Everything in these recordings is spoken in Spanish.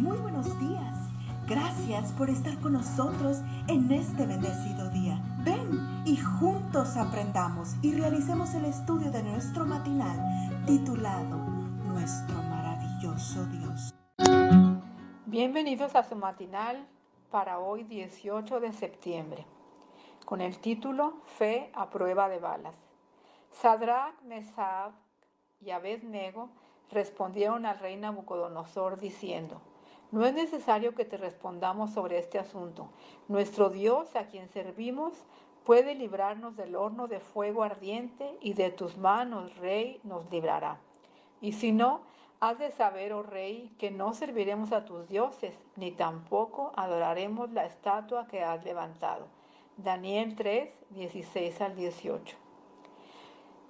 Muy buenos días. Gracias por estar con nosotros en este bendecido día. Ven y juntos aprendamos y realicemos el estudio de nuestro matinal titulado Nuestro maravilloso Dios. Bienvenidos a su matinal para hoy 18 de septiembre, con el título Fe a prueba de balas. Sadrach, Mesab y Abednego respondieron al rey Nabucodonosor diciendo, no es necesario que te respondamos sobre este asunto. Nuestro Dios, a quien servimos, puede librarnos del horno de fuego ardiente y de tus manos, Rey, nos librará. Y si no, has de saber, oh Rey, que no serviremos a tus dioses, ni tampoco adoraremos la estatua que has levantado. Daniel 3, 16 al 18.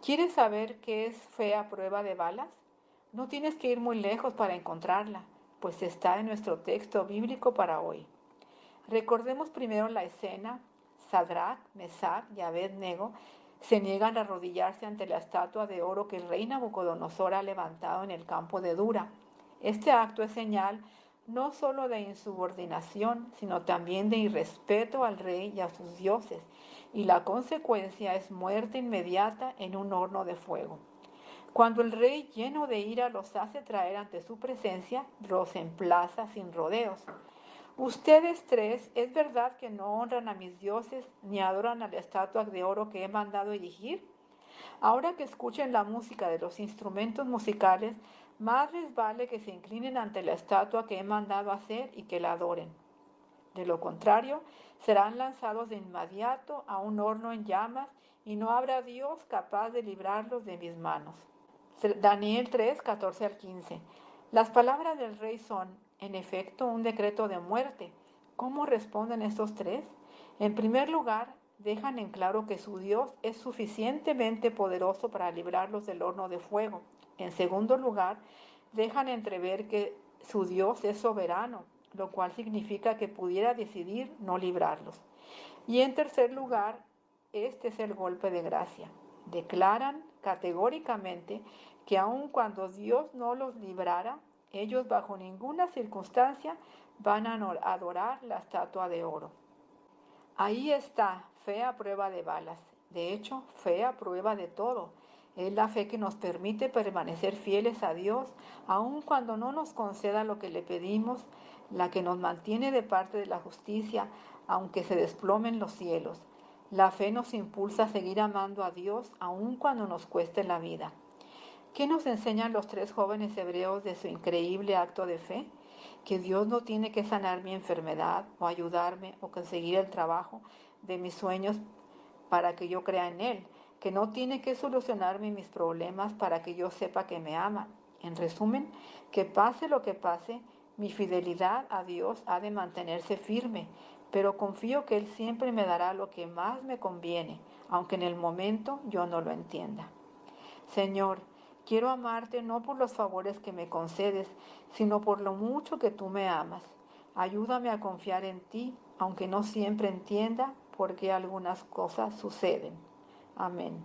¿Quieres saber qué es fe a prueba de balas? No tienes que ir muy lejos para encontrarla pues está en nuestro texto bíblico para hoy. Recordemos primero la escena. Sadrach, Mesach y Abednego se niegan a arrodillarse ante la estatua de oro que el rey Nabucodonosor ha levantado en el campo de Dura. Este acto es señal no solo de insubordinación, sino también de irrespeto al rey y a sus dioses, y la consecuencia es muerte inmediata en un horno de fuego. Cuando el rey lleno de ira los hace traer ante su presencia, los emplaza sin rodeos. Ustedes tres, ¿es verdad que no honran a mis dioses ni adoran a la estatua de oro que he mandado erigir? Ahora que escuchen la música de los instrumentos musicales, más les vale que se inclinen ante la estatua que he mandado hacer y que la adoren. De lo contrario, serán lanzados de inmediato a un horno en llamas y no habrá Dios capaz de librarlos de mis manos. Daniel 3, 14 al 15. Las palabras del rey son, en efecto, un decreto de muerte. ¿Cómo responden estos tres? En primer lugar, dejan en claro que su Dios es suficientemente poderoso para librarlos del horno de fuego. En segundo lugar, dejan entrever que su Dios es soberano, lo cual significa que pudiera decidir no librarlos. Y en tercer lugar, este es el golpe de gracia. Declaran categóricamente que aun cuando Dios no los librara, ellos bajo ninguna circunstancia van a adorar la estatua de oro. Ahí está, fe a prueba de balas. De hecho, fe a prueba de todo. Es la fe que nos permite permanecer fieles a Dios, aun cuando no nos conceda lo que le pedimos, la que nos mantiene de parte de la justicia, aunque se desplomen los cielos. La fe nos impulsa a seguir amando a Dios, aun cuando nos cueste la vida. ¿Qué nos enseñan los tres jóvenes hebreos de su increíble acto de fe? Que Dios no tiene que sanar mi enfermedad o ayudarme o conseguir el trabajo de mis sueños para que yo crea en Él, que no tiene que solucionarme mis problemas para que yo sepa que me ama. En resumen, que pase lo que pase, mi fidelidad a Dios ha de mantenerse firme, pero confío que Él siempre me dará lo que más me conviene, aunque en el momento yo no lo entienda. Señor, Quiero amarte no por los favores que me concedes, sino por lo mucho que tú me amas. Ayúdame a confiar en ti, aunque no siempre entienda por qué algunas cosas suceden. Amén.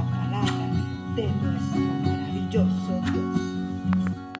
de nuestro maravilloso